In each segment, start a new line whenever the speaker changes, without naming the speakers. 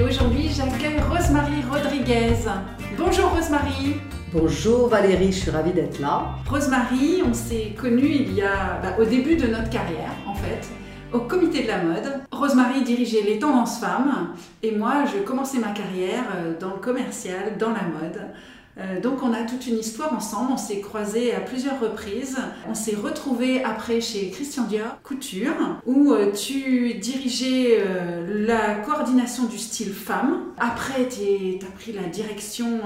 Et aujourd'hui, j'accueille Rosemary Rodriguez. Bonjour Rosemary.
Bonjour Valérie, je suis ravie d'être là.
Rosemary, on s'est connus il y a bah, au début de notre carrière en fait, au comité de la mode. Rosemary dirigeait les tendances femmes et moi je commençais ma carrière euh, dans le commercial, dans la mode. Euh, donc on a toute une histoire ensemble, on s'est croisés à plusieurs reprises. On s'est retrouvés après chez Christian Dior Couture, où euh, tu dirigeais euh, la coordination du style femme. Après, tu as pris la direction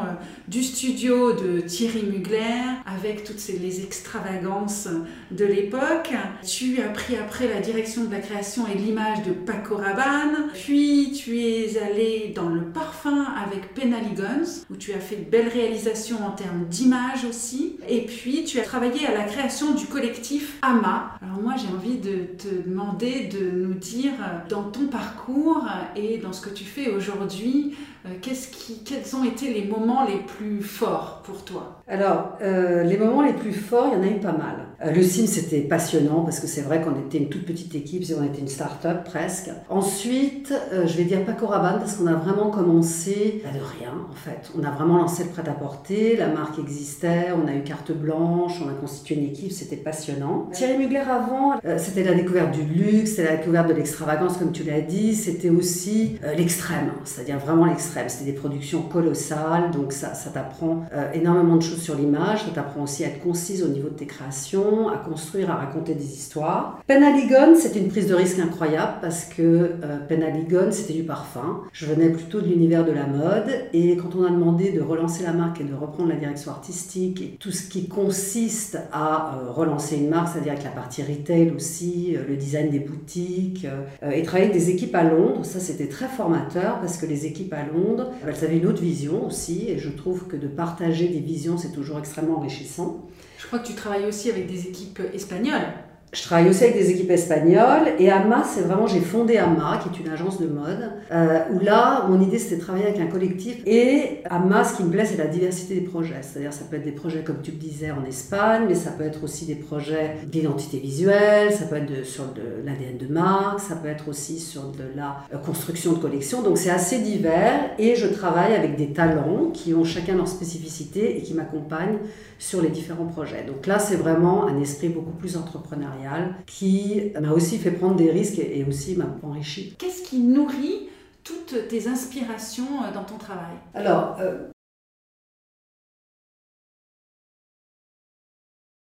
du studio de Thierry Mugler, avec toutes les extravagances de l'époque. Tu as pris après la direction de la création et de l'image de Paco Rabanne. Puis tu es allé dans le parfum avec Penally Guns, où tu as fait de belles réalisations en termes d'image aussi. Et puis, tu as travaillé à la création du collectif AMA. Alors moi, j'ai envie de te demander de nous dire, dans ton parcours et dans ce que tu fais aujourd'hui, euh, quels ont été les moments les plus forts pour toi?
Alors, euh, les moments les plus forts, il y en a eu pas mal. Euh, le sim, c'était passionnant parce que c'est vrai qu'on était une toute petite équipe, on était une start-up presque. Ensuite, je vais dire Paco Rabanne parce qu'on a vraiment commencé bah, de rien en fait. On a vraiment lancé le prêt-à-porter, la marque existait, on a eu carte blanche, on a constitué une équipe, c'était passionnant. Thierry Mugler avant, c'était la découverte du luxe, c'était la découverte de l'extravagance comme tu l'as dit, c'était aussi l'extrême, c'est-à-dire vraiment l'extrême c'était des productions colossales, donc ça, t'apprend euh, énormément de choses sur l'image, ça t'apprend aussi à être concise au niveau de tes créations, à construire, à raconter des histoires. Penaligon, c'était une prise de risque incroyable parce que euh, Penaligon, c'était du parfum. Je venais plutôt de l'univers de la mode et quand on a demandé de relancer la marque et de reprendre la direction artistique et tout ce qui consiste à euh, relancer une marque, c'est-à-dire avec la partie retail aussi, le design des boutiques, et travailler avec des équipes à Londres, ça c'était très formateur parce que les équipes à Londres elles avaient une autre vision aussi, et je trouve que de partager des visions, c'est toujours extrêmement enrichissant.
Je crois que tu travailles aussi avec des équipes espagnoles.
Je travaille aussi avec des équipes espagnoles et AMA, c'est vraiment, j'ai fondé AMA, qui est une agence de mode, euh, où là, mon idée c'était de travailler avec un collectif. Et AMA, ce qui me plaît, c'est la diversité des projets. C'est-à-dire, ça peut être des projets, comme tu le disais, en Espagne, mais ça peut être aussi des projets d'identité visuelle, ça peut être sur l'ADN de marque, ça peut être aussi sur de la euh, construction de collection. Donc c'est assez divers et je travaille avec des talents qui ont chacun leur spécificité et qui m'accompagnent sur les différents projets. Donc là, c'est vraiment un esprit beaucoup plus entrepreneurial qui m'a aussi fait prendre des risques et aussi m'a enrichi.
Qu'est-ce qui nourrit toutes tes inspirations euh, dans ton travail?
Alors, euh,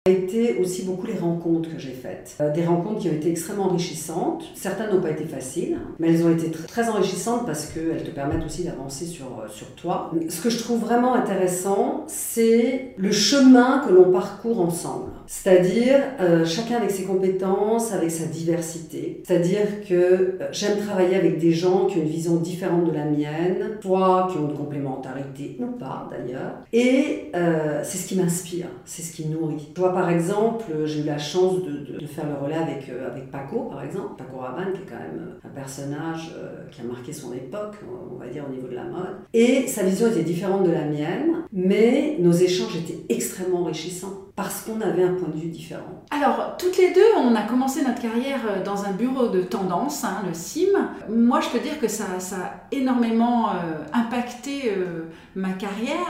a été aussi beaucoup les rencontres que j'ai faites. Euh, des rencontres qui ont été extrêmement enrichissantes. Certaines n'ont pas été faciles, mais elles ont été très enrichissantes parce qu'elles te permettent aussi d'avancer sur, euh, sur toi. Ce que je trouve vraiment intéressant, c'est le chemin que l'on parcourt ensemble. C'est-à-dire euh, chacun avec ses compétences, avec sa diversité. C'est-à-dire que j'aime travailler avec des gens qui ont une vision différente de la mienne, soit qui ont une complémentarité ou pas d'ailleurs. Et c'est ce qui m'inspire, c'est ce qui nourrit par exemple, j'ai eu la chance de, faire le relais avec, euh, avec Paco, par exemple, Paco Rabanne, qui est quand même euh, un personnage euh, qui a marqué son époque, on va dire, au niveau de la mode. Et sa vision était différente de la mienne, mais nos échanges étaient extrêmement enrichissants parce qu'on avait un point de vue différent.
Alors, toutes les deux, on a commencé notre carrière dans un bureau de tendance, hein, le CIM. Moi, je peux dire que ça, ça a énormément impacté ma carrière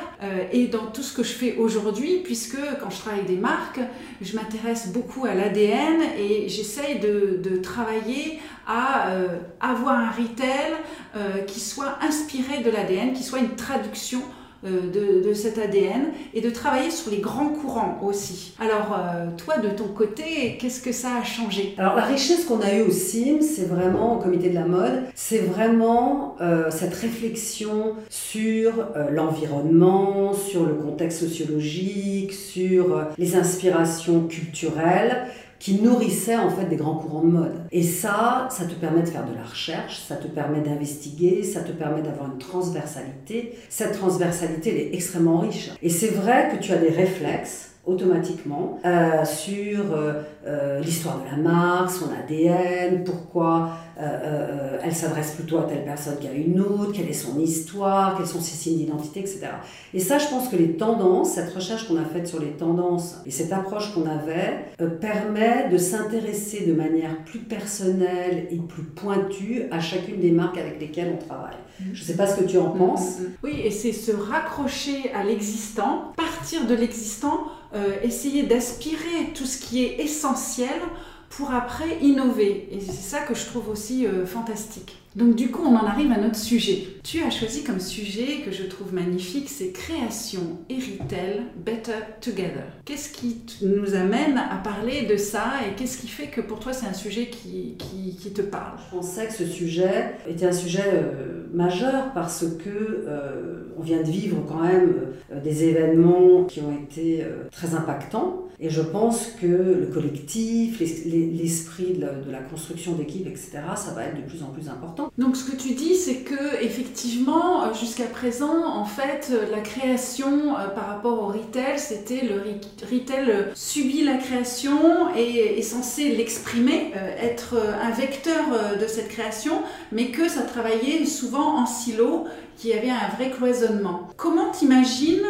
et dans tout ce que je fais aujourd'hui, puisque quand je travaille des marques, je m'intéresse beaucoup à l'ADN et j'essaye de, travailler à euh, avoir un retail euh, qui soit inspiré de l'ADN, qui soit une traduction euh, de, de, cet ADN et de travailler sur les grands courants aussi. Alors, toi, de ton côté, qu'est-ce que ça a changé?
Alors, la richesse qu'on a eue au CIM, c'est vraiment, au comité de la mode, c'est vraiment cette réflexion sur l'environnement, sur le contexte sociologique, sur les inspirations culturelles qui nourrissaient en fait des grands courants de mode. Et ça, ça te permet de faire de la recherche, ça te permet d'investiguer, ça te permet d'avoir une transversalité. Cette transversalité, elle est extrêmement riche. Et c'est vrai que tu as des réflexes automatiquement euh, sur euh, euh, l'histoire de la marque, son ADN, pourquoi elle s'adresse plutôt à telle personne qu'à une autre, quelle est son histoire, quels sont ses signes d'identité, etc. Et ça, je pense que les tendances, cette recherche qu'on a faite sur les tendances et cette approche qu'on avait, permet de s'intéresser de manière plus personnelle et plus pointue à chacune des marques avec lesquelles on travaille. Je ne sais pas ce que tu en penses.
Oui, et c'est se raccrocher à l'existant, partir de l'existant euh, essayer d'aspirer tout ce qui est essentiel pour après innover. Et c'est ça que je trouve aussi euh, fantastique. Donc du coup, on en arrive à notre sujet. Tu as choisi comme sujet que je trouve magnifique, c'est création et retail better together. Qu'est-ce qui nous amène à parler de ça et qu'est-ce qui fait que pour toi c'est un sujet qui, qui, te parle?
Je pensais que ce sujet était un sujet euh, majeur parce que euh, on vient de vivre quand même des événements qui ont été très impactants et je pense que le collectif, l'esprit de, la construction d'équipe, etc., ça va être de plus en plus important.
Donc ce que tu dis, c'est que effectivement, euh, jusqu'à présent, en fait, euh, la création euh, par rapport au retail, c'était le retail subit la création et est censé l'exprimer, être un vecteur de cette création, mais que ça travaillait souvent en silo qu'il y avait un vrai cloisonnement. Comment t'imagines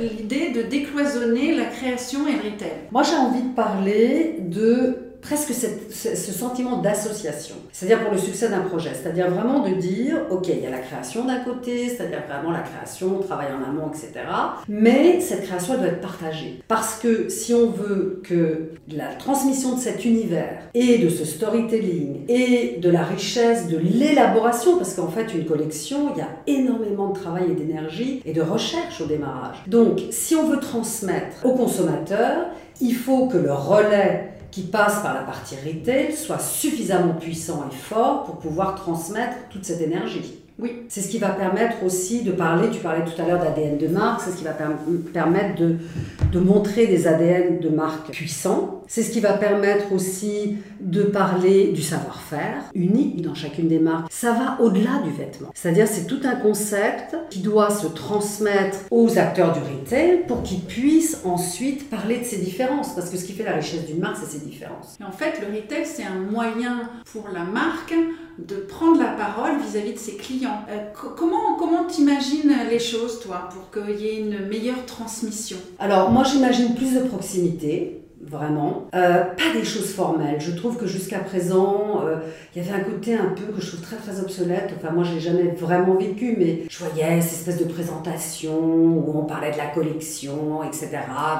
l'idée de décloisonner la création et le
Moi j'ai envie de parler de presque ce sentiment d'association. C'est-à-dire pour le succès d'un projet. C'est-à-dire vraiment de dire, OK, il y a la création d'un côté, c'est-à-dire vraiment la création, travail en amont, etc. Mais cette création, doit être partagée. Parce que si on veut que la transmission de cet univers et de ce storytelling et de la richesse, de l'élaboration, parce qu'en fait, une collection, il y a énormément de travail et d'énergie et de recherche au démarrage. Donc, si on veut transmettre aux consommateurs, il faut que le relais qui passe par la partie retail soit suffisamment puissant et fort pour pouvoir transmettre toute cette énergie. Oui. C'est ce qui va permettre aussi de parler, tu parlais tout à l'heure d'ADN de marque, c'est ce qui va permettre de, montrer des ADN de marque puissants. C'est ce qui va permettre aussi de parler du savoir-faire unique dans chacune des marques. Ça va au-delà du vêtement. C'est-à-dire c'est tout un concept qui doit se transmettre aux acteurs du retail pour qu'ils puissent ensuite parler de ces différences. Parce que ce qui fait la richesse d'une marque, c'est ses différences.
Et en fait, le retail, c'est un moyen pour la marque de prendre la parole vis-à-vis de ses clients. Euh, comment comment t'imagines les choses, toi, pour qu'il y ait une meilleure transmission?
Alors, moi, j'imagine plus de proximité vraiment. Euh, pas des choses formelles. Je trouve que jusqu'à présent, euh, il y avait un côté un peu que je trouve très très obsolète. Enfin, moi, je l'ai jamais vraiment vécu, mais je voyais cette espèce de présentation où on parlait de la collection, etc.,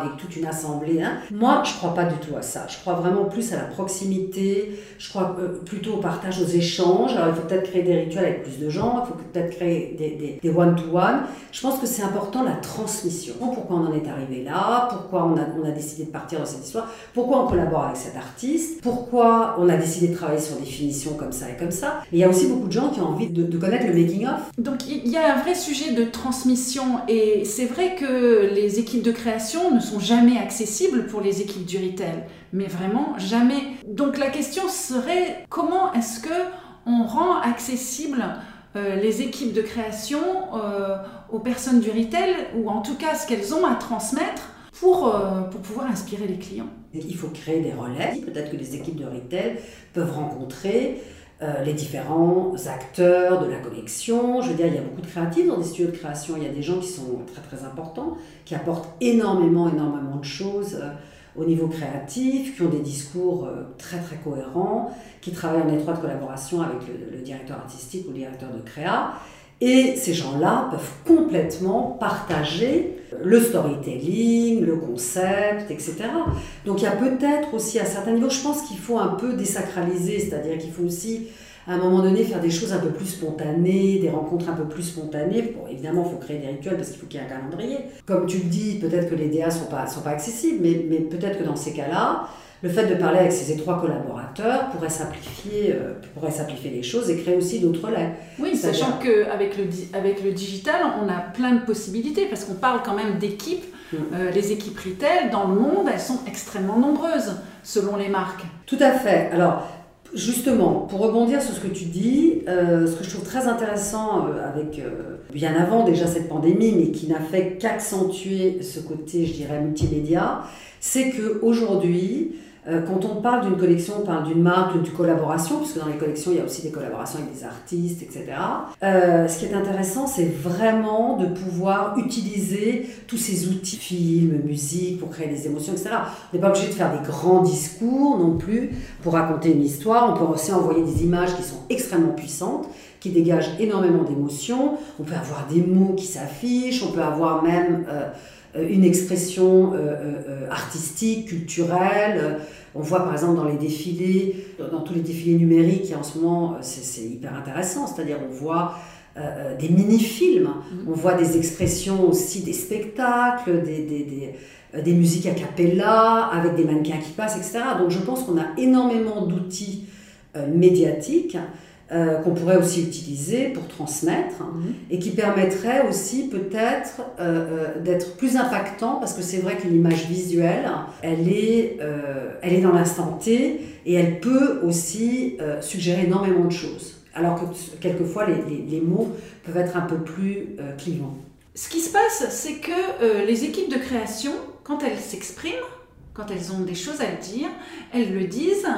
avec toute une assemblée. Hein. Moi, je crois pas du tout à ça. Je crois vraiment plus à la proximité. Je crois euh, plutôt au partage, aux échanges. Alors, il faut peut-être créer des rituels avec plus de gens. Il faut peut-être créer des one-to-one. Je pense que c'est important la transmission. Pourquoi on en est arrivé là? Pourquoi on a, on a décidé de partir dans cette pourquoi on collabore avec cet artiste, pourquoi on a décidé de travailler sur des finitions comme ça et comme ça? il y a aussi beaucoup de gens qui ont envie de, connaître le making-of.
Donc il y a un vrai sujet de transmission et c'est vrai que les équipes de création ne sont jamais accessibles pour les équipes du retail, mais vraiment jamais. Donc la question serait comment est-ce que on rend accessible euh, les équipes de création euh, aux personnes du retail, ou en tout cas ce qu'elles ont à transmettre pour, euh, pour pouvoir inspirer les clients.
Il faut créer des relais. Peut-être que les équipes de retail peuvent rencontrer euh, les différents acteurs de la collection. Je veux dire, il y a beaucoup de créatifs dans des studios de création. Il y a des gens qui sont très très importants, qui apportent énormément, énormément de choses euh, au niveau créatif, qui ont des discours très très cohérents, qui travaillent en étroite collaboration avec le, le directeur artistique ou le directeur de créa. Et ces gens-là peuvent complètement partager le storytelling, le concept, etc. Donc il y a peut-être aussi à certains niveaux, je pense qu'il faut un peu désacraliser, c'est-à-dire qu'il faut aussi à un moment donné faire des choses un peu plus spontanées, des rencontres un peu plus spontanées. Bon, évidemment, il faut créer des rituels parce qu'il faut qu'il y ait un calendrier. Comme tu le dis, peut-être que les DA ne sont pas, sont pas accessibles, mais, mais peut-être que dans ces cas-là, le fait de parler avec ces étroits collaborateurs pourrait simplifier, euh, pourrait simplifier les choses et créer aussi d'autres relais.
Oui, sachant qu'avec le, avec le digital, on a plein de possibilités parce qu'on parle quand même d'équipes Mm. Euh, les équipes retail dans le monde, elles sont extrêmement nombreuses selon les marques.
Tout à fait. Alors, Justement, pour rebondir sur ce que tu dis, euh, ce que je trouve très intéressant euh, avec bien avant déjà cette pandémie, mais qui n'a fait qu'accentuer ce côté, je dirais, multimédia, c'est qu'aujourd'hui, euh, quand on parle d'une collection, on parle d'une marque, d'une collaboration, puisque dans les collections, il y a aussi des collaborations avec des artistes, etc. Euh, ce qui est intéressant, c'est vraiment de pouvoir utiliser tous ces outils, films, musique, pour créer des émotions, etc. On n'est pas obligé de faire des grands discours non plus pour raconter une histoire. On peut aussi envoyer des images qui sont extrêmement puissantes qui dégagent énormément d'émotions. On peut avoir des mots qui s'affichent, on peut avoir même euh, une expression artistique, culturelle. On voit par exemple dans les défilés, dans tous les défilés numériques, qui en ce moment, euh, c'est hyper intéressant, c'est-à-dire on voit euh, euh, des mini-films, mm-hmm. on voit des expressions aussi des spectacles, des, des, des, des, musiques a cappella, avec des mannequins qui passent, etc. Donc je pense qu'on a énormément d'outils médiatiques euh, qu'on pourrait aussi utiliser pour transmettre mhm. et qui permettrait aussi peut-être euh, euh, d'être plus impactant parce que c'est vrai qu'une image visuelle, elle est, elle est dans l'instant T et elle peut aussi suggérer énormément de choses. Alors que quelquefois les, les, les mots peuvent être un peu plus clivants.
Ce qui se passe, c'est que les équipes de création, quand elles s'expriment, quand elles ont des choses à dire, elles le disent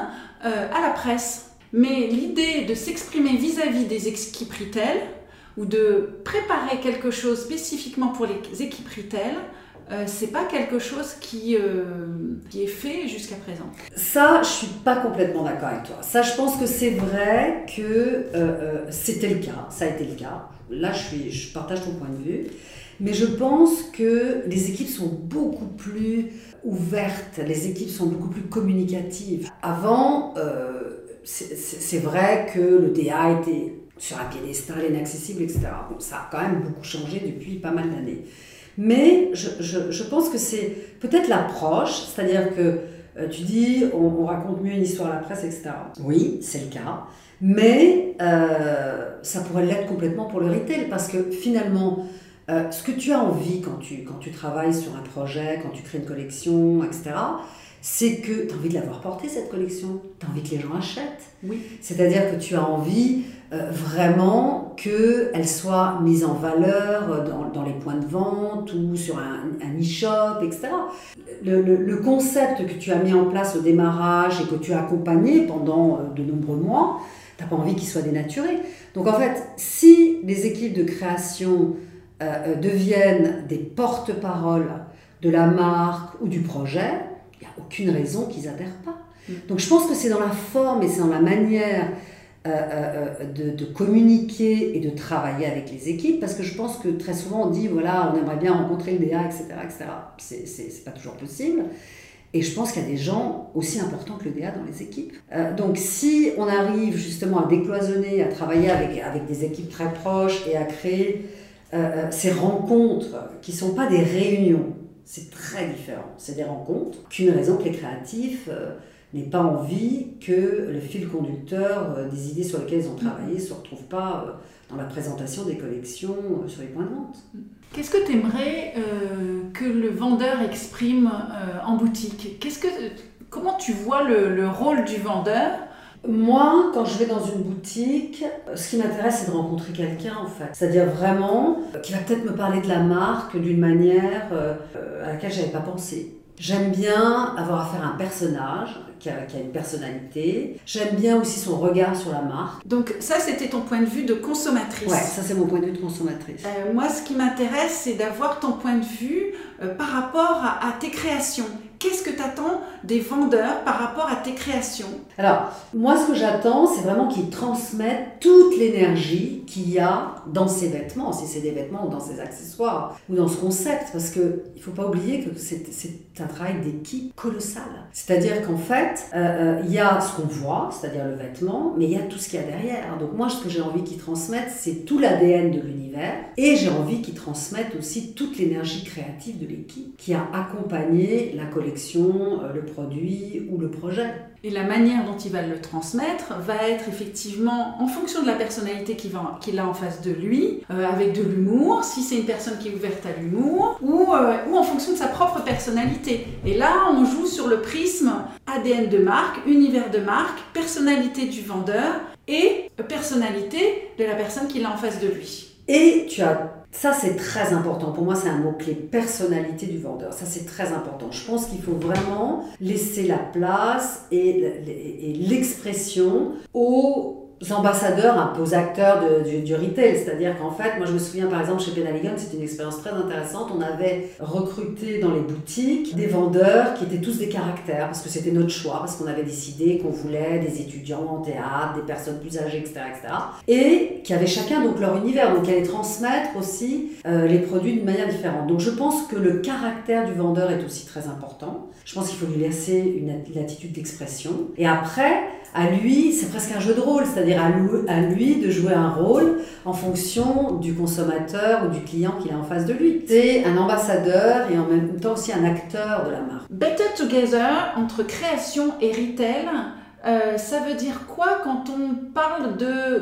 à la presse mais l'idée de s'exprimer vis-à-vis des équipes retail ou de préparer quelque chose spécifiquement pour les équipes retail, euh, c'est pas quelque chose qui, euh, qui est fait jusqu'à présent.
Ça, je suis pas complètement d'accord avec toi. Ça, je pense que c'est vrai que euh, euh, c'était le cas, ça a été le cas. Là, je, suis, je partage ton point de vue. Mais je pense que les équipes sont beaucoup plus ouvertes, les équipes sont beaucoup plus communicatives. Avant, c'est vrai que le DA était sur un piédestal inaccessible, etc. ça a quand même beaucoup changé depuis pas mal d'années. Mais je, pense que c'est peut-être l'approche, c'est-à-dire que euh, tu dis on, raconte mieux une histoire à la presse, etc. Oui, c'est le cas. Mais euh, ça pourrait l'être complètement pour le retail parce que finalement, euh, ce que tu as envie quand tu, quand tu travailles sur un projet, quand tu crées une collection, etc., c'est que tu as envie de l'avoir portée, cette collection. Tu as envie que les gens achètent.
Oui.
C'est-à-dire que tu as envie euh, vraiment qu'elle soit mise en valeur euh, dans, dans, les points de vente ou sur un, un e-shop, etc. Le, le, le, concept que tu as mis en place au démarrage et que tu as accompagné pendant euh, de nombreux mois, tu n'as pas envie qu'il soit dénaturé. Donc en fait, si les équipes de création euh, deviennent des porte-paroles de la marque ou du projet, aucune raison qu'ils adhèrent pas. Mm. Donc je pense que c'est dans la forme et c'est dans la manière euh, euh, euh, de, communiquer et de travailler avec les équipes, parce que je pense que très souvent on dit, voilà, on aimerait bien rencontrer le DA, etc. etc. C'est pas toujours possible. Et je pense qu'il y a des gens aussi importants que le DA dans les équipes. donc si on arrive justement à décloisonner, à travailler avec, avec des équipes très proches et à créer ces rencontres qui ne sont pas des réunions, c'est très différent. C'est des rencontres. Qu'une raison que les créatifs euh, n'aient pas envie que le fil conducteur euh, des idées sur lesquelles ils ont travaillé ne se retrouve pas euh, dans la présentation des collections sur les points de vente.
Qu'est-ce que tu aimerais que le vendeur exprime en boutique? Qu'est-ce que, Comment tu vois le, le rôle du vendeur
moi, quand je vais dans une boutique, ce qui m'intéresse, c'est de rencontrer quelqu'un, en fait. C'est-à-dire vraiment, euh, qui va peut-être me parler de la marque d'une manière euh, à laquelle je n'avais pas pensé. J'aime bien avoir affaire à un personnage qui a, qui a, une personnalité. J'aime bien aussi son regard sur la marque.
Donc ça, c'était ton point de vue de consommatrice.
Ouais, ça c'est mon point de vue de consommatrice.
Euh, moi, ce qui m'intéresse, c'est d'avoir ton point de vue euh, par rapport à, à, tes créations. Qu'est-ce que tu attends des vendeurs par rapport à tes créations?
Alors, moi, ce que j'attends, c'est vraiment qu'ils transmettent toute l'énergie qu'il y a dans ces vêtements, si c'est des vêtements ou dans ces accessoires, ou dans ce concept, parce qu'il ne faut pas oublier que c'est un travail d'équipe colossal. C'est-à-dire qu'en fait, euh, il euh, y a ce qu'on voit, c'est-à-dire le vêtement, mais il y a tout ce qu'il y a derrière. Donc moi, ce que j'ai envie qu'ils transmettent, c'est tout l'ADN de l'univers, et j'ai envie qu'ils transmettent aussi toute l'énergie créative de l'équipe qui a accompagné la collection euh, le produit ou le projet.
Et la manière dont il va le transmettre va être effectivement en fonction de la personnalité qu'il a en face de lui, euh, avec de l'humour, si c'est une personne qui est ouverte à l'humour, ou, euh, ou en fonction de sa propre personnalité. Et là, on joue sur le prisme ADN de marque, univers de marque, personnalité du vendeur et personnalité de la personne qu'il a en face de lui.
Et tu as ça, c'est très important. Pour moi, c'est un mot-clé, personnalité du vendeur. Ça, c'est très important. Je pense qu'il faut vraiment laisser la place et l'expression aux ambassadeurs, un peu aux acteurs du, retail. C'est-à-dire qu'en fait, moi je me souviens par exemple chez Penaligon, c'était une expérience très intéressante. On avait recruté dans les boutiques des vendeurs qui étaient tous des caractères, parce que c'était notre choix, parce qu'on avait décidé qu'on voulait des étudiants en théâtre, des personnes plus âgées, etc. etc. et qui avaient chacun donc leur univers, donc qui allaient transmettre aussi euh, les produits d'une manière différente. Donc je pense que le caractère du vendeur est aussi très important. Je pense qu'il faut lui laisser une, une attitude d'expression. Et après, à lui, c'est presque un jeu de rôle, c'est-à-dire à lui de jouer un rôle en fonction du consommateur ou du client qu'il a en face de lui. C'est un ambassadeur et en même temps aussi un acteur de la marque.
Better Together entre création et retail. Euh, ça veut dire quoi quand on parle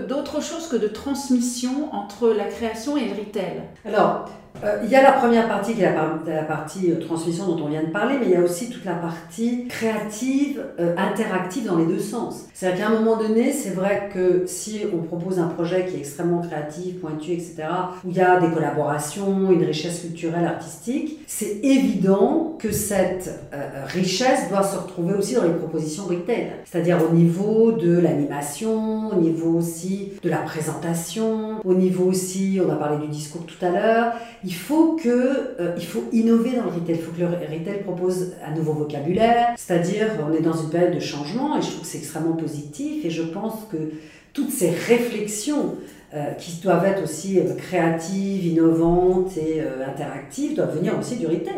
d'autre chose que de transmission entre la création et le retail?
Alors, il y a la première partie qui est la, partie euh, transmission dont on vient de parler, mais il y a aussi toute la partie créative, euh, interactive dans les deux sens. C'est-à-dire qu'à un moment donné, c'est vrai que si on propose un projet qui est extrêmement créatif, pointu, etc., où il y a des collaborations, une richesse culturelle, artistique, c'est évident que cette richesse doit se retrouver aussi dans les propositions retail. C'est-à-dire au niveau de l'animation, au niveau aussi de la présentation, au niveau aussi, on a parlé du discours tout à l'heure, il faut que euh, faut innover dans le retail. Il faut que le retail propose un nouveau vocabulaire. C'est-à-dire, on est dans une période de changement et je trouve que c'est extrêmement positif. Et je pense que toutes ces réflexions euh, qui doivent être aussi euh, créatives, innovantes et interactives, doivent venir aussi du retail.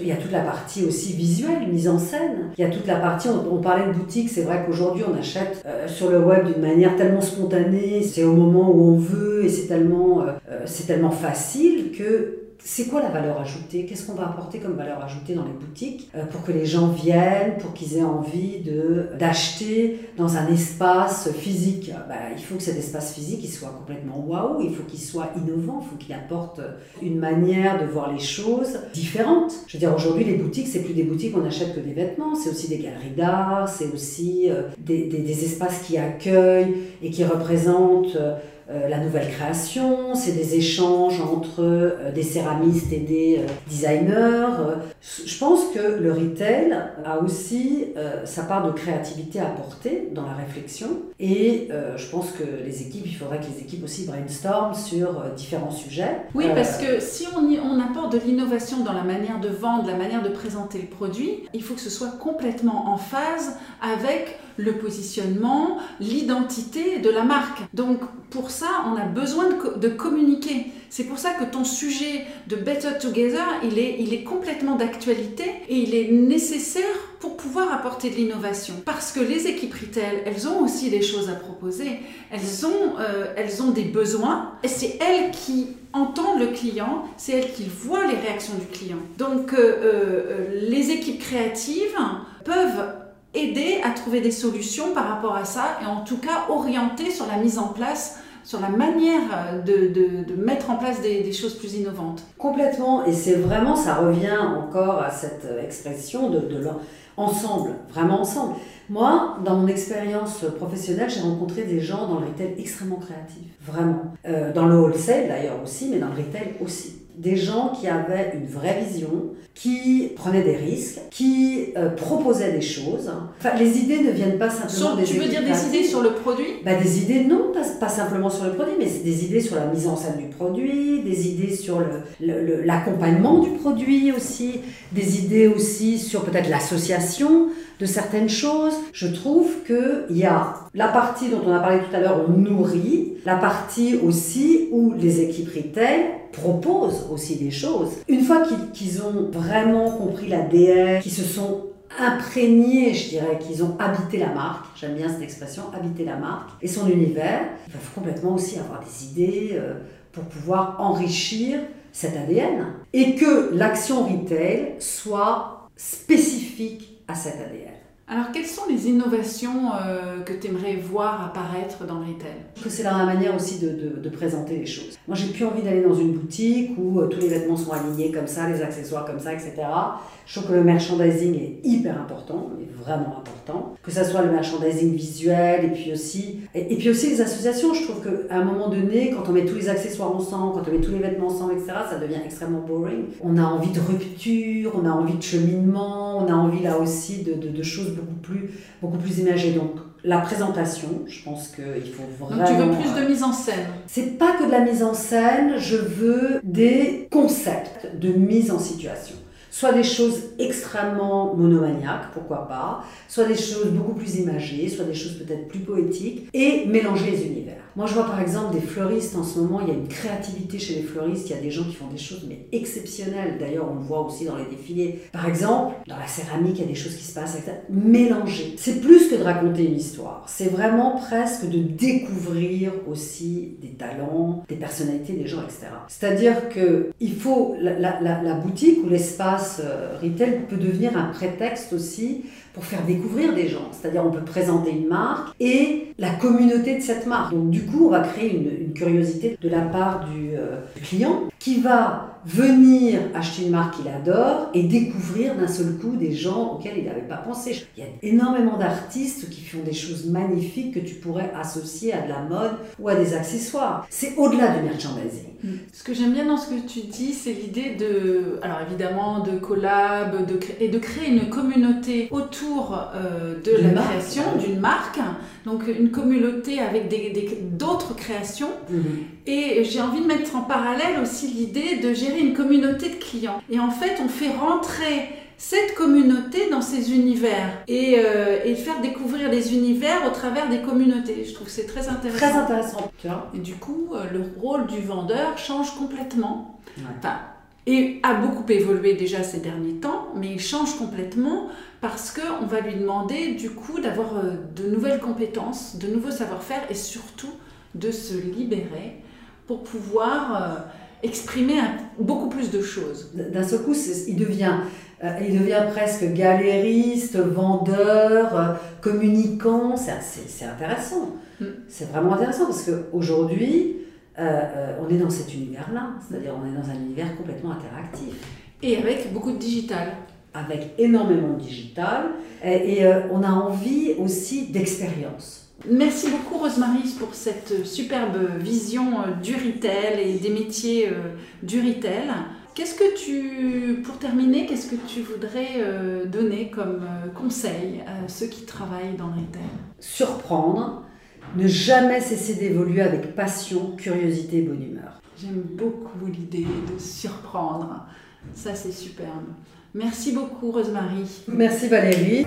il y a toute la partie aussi visuelle, mise en scène. Il y a toute la partie, on, on parlait de boutique, c'est vrai qu'aujourd'hui on achète sur le web d'une manière tellement spontanée, c'est au moment où on veut et c'est tellement, c'est tellement facile que c'est quoi la valeur ajoutée? Qu'est-ce qu'on va apporter comme valeur ajoutée dans les boutiques euh, pour que les gens viennent, pour qu'ils aient envie de d'acheter dans un espace physique? Bah, Il faut que cet espace physique il soit complètement waouh, il faut qu'il soit innovant, il faut qu'il apporte une manière de voir les choses différente. Je veux dire, aujourd'hui, les boutiques, c'est plus des boutiques où on achète que des vêtements, c'est aussi des galeries d'art, c'est aussi euh, des, des, des, espaces qui accueillent et qui représentent euh, euh, la nouvelle création, c'est des échanges entre euh, des céramistes et des euh, designers. je pense que le retail a aussi sa part de créativité à apporter dans la réflexion et je pense que les équipes, il faudrait que les équipes aussi brainstorment sur différents sujets.
Oui, parce que si on, on apporte de l'innovation dans la manière de vendre, la manière de présenter le produit, il faut que ce soit complètement en phase avec le positionnement, l'identité de la marque. Donc pour ça, on a besoin de, communiquer. C'est pour ça que ton sujet de Better Together, il est, il est complètement d'actualité et il est nécessaire pour pouvoir apporter de l'innovation. Parce que les équipes retail, elles ont aussi des choses à proposer. Elles ont, euh, elles ont des besoins et c'est elles qui entendent le client, c'est elles qui voient les réactions du client. Donc euh, euh, les équipes créatives peuvent aider à trouver des solutions par rapport à ça et en tout cas orienter sur la mise en place sur la manière de, de, mettre en place des, choses plus innovantes.
Complètement, et c'est vraiment, ça revient encore à cette expression de, de ensemble, vraiment ensemble. Moi, dans mon expérience professionnelle, j'ai rencontré des gens dans le retail extrêmement créatifs, vraiment. Euh, dans le wholesale d'ailleurs aussi, mais dans le retail aussi des gens qui avaient une vraie vision, qui prenaient des risques, qui euh, proposaient des choses. Enfin, les idées ne viennent pas simplement des
Tu veux dire des idées sur le produit?
Bah, Des idées, non, pas, simplement sur le produit, mais des idées sur la mise en scène du produit, des idées sur l'accompagnement le, du produit aussi, des idées aussi sur peut-être l'association de certaines choses. Je trouve qu'il y a la partie dont on a parlé tout à l'heure, on nourrit, la partie aussi où les équipes retail proposent aussi des choses. Une fois qu'ils ont vraiment compris la l'ADN, qu'ils se sont imprégnés, je dirais, qu'ils ont habité la marque, j'aime bien cette expression, habiter la marque et son univers, ils peuvent complètement aussi avoir des idées euh, pour pouvoir enrichir cet ADN et que l'action retail soit spécifique à cet ADN.
Alors, quelles sont les innovations euh, que tu aimerais voir apparaître dans le retail?
Que c'est la manière aussi de, présenter les choses. Moi, j'ai plus envie d'aller dans une boutique où euh, tous les vêtements sont alignés comme ça, les accessoires comme ça, etc. Je trouve que le merchandising est hyper important, vraiment important. Que ça soit le merchandising visuel et puis aussi, et, puis aussi les associations. Je trouve qu'à un moment donné, quand on met tous les accessoires ensemble, quand on met tous les vêtements ensemble, etc., ça devient extrêmement boring. On a envie de rupture, on a envie de cheminement, on a envie là aussi de, de choses beaucoup plus, beaucoup plus. Donc, la présentation, je pense qu'il faut vraiment.
Donc tu veux plus de mise en scène
C'est pas que de la mise en scène, je veux des concepts de mise en situation soit des choses extrêmement monomaniaques, pourquoi pas, soit des choses beaucoup plus imagées, soit des choses peut-être plus poétiques, et mélanger les univers. Moi, je vois par exemple des fleuristes en ce moment, il y a une créativité chez les fleuristes, il y a des gens qui font des choses mais exceptionnelles. D'ailleurs, on le voit aussi dans les défilés. Par exemple, dans la céramique, il y a des choses qui se passent avec. Mélanger. C'est plus que de raconter une histoire, c'est vraiment presque de découvrir aussi des talents, des personnalités des gens, etc. C'est-à-dire que il faut la boutique ou l'espace euh, retail peut devenir un prétexte aussi pour faire découvrir des gens. C'est-à-dire on peut présenter une marque et la communauté de cette marque. Donc du coup, on va créer une, curiosité de la part du, euh, du client qui va venir acheter une marque qu'il adore et découvrir d'un seul coup des gens auxquels il n'avait pas pensé. Il y a énormément d'artistes qui font des choses magnifiques que tu pourrais associer à de la mode ou à des accessoires. C'est au-delà du merchandising.
Ce que j'aime bien dans ce que tu dis, c'est l'idée de, alors évidemment, de collab de, et de créer une communauté autour euh, de la
marque.
création d'une marque. Donc une communauté avec d'autres créations.
Mhm.
Et j'ai envie de mettre en parallèle aussi l'idée de gérer une communauté de clients. Et en fait, on fait rentrer cette communauté dans ces univers et, euh, et, faire découvrir les univers au travers des communautés. Je trouve que c'est très intéressant.
Très intéressant, tu vois.
Et du coup, euh, le rôle du vendeur change complètement.
Ouais.
Enfin, et a beaucoup évolué déjà ces derniers temps, mais il change complètement parce qu'on va lui demander du coup d'avoir euh, de nouvelles compétences, de nouveaux savoir-faire et surtout de se libérer pour pouvoir euh, exprimer beaucoup plus de choses.
D'un seul coup, il devient, euh, il devient presque galériste, vendeur, euh, communicant. C'est intéressant.
Mm.
C'est vraiment intéressant parce qu'aujourd'hui, euh, on est dans cet univers-là. C'est-à-dire on est dans un univers complètement interactif.
Et avec beaucoup de digital.
Avec énormément de digital. Et, et on a envie aussi d'expérience.
Merci beaucoup Rosemary pour cette superbe vision euh, du retail et des métiers euh, du retail. Qu'est-ce que tu, pour terminer, qu'est-ce que tu voudrais euh, donner comme conseil à ceux qui travaillent dans le retail?
Surprendre, ne jamais cesser d'évoluer avec passion, curiosité et bonne humeur.
J'aime beaucoup l'idée de surprendre. Ça, c'est superbe. Merci beaucoup Rosemary.
Merci Valérie.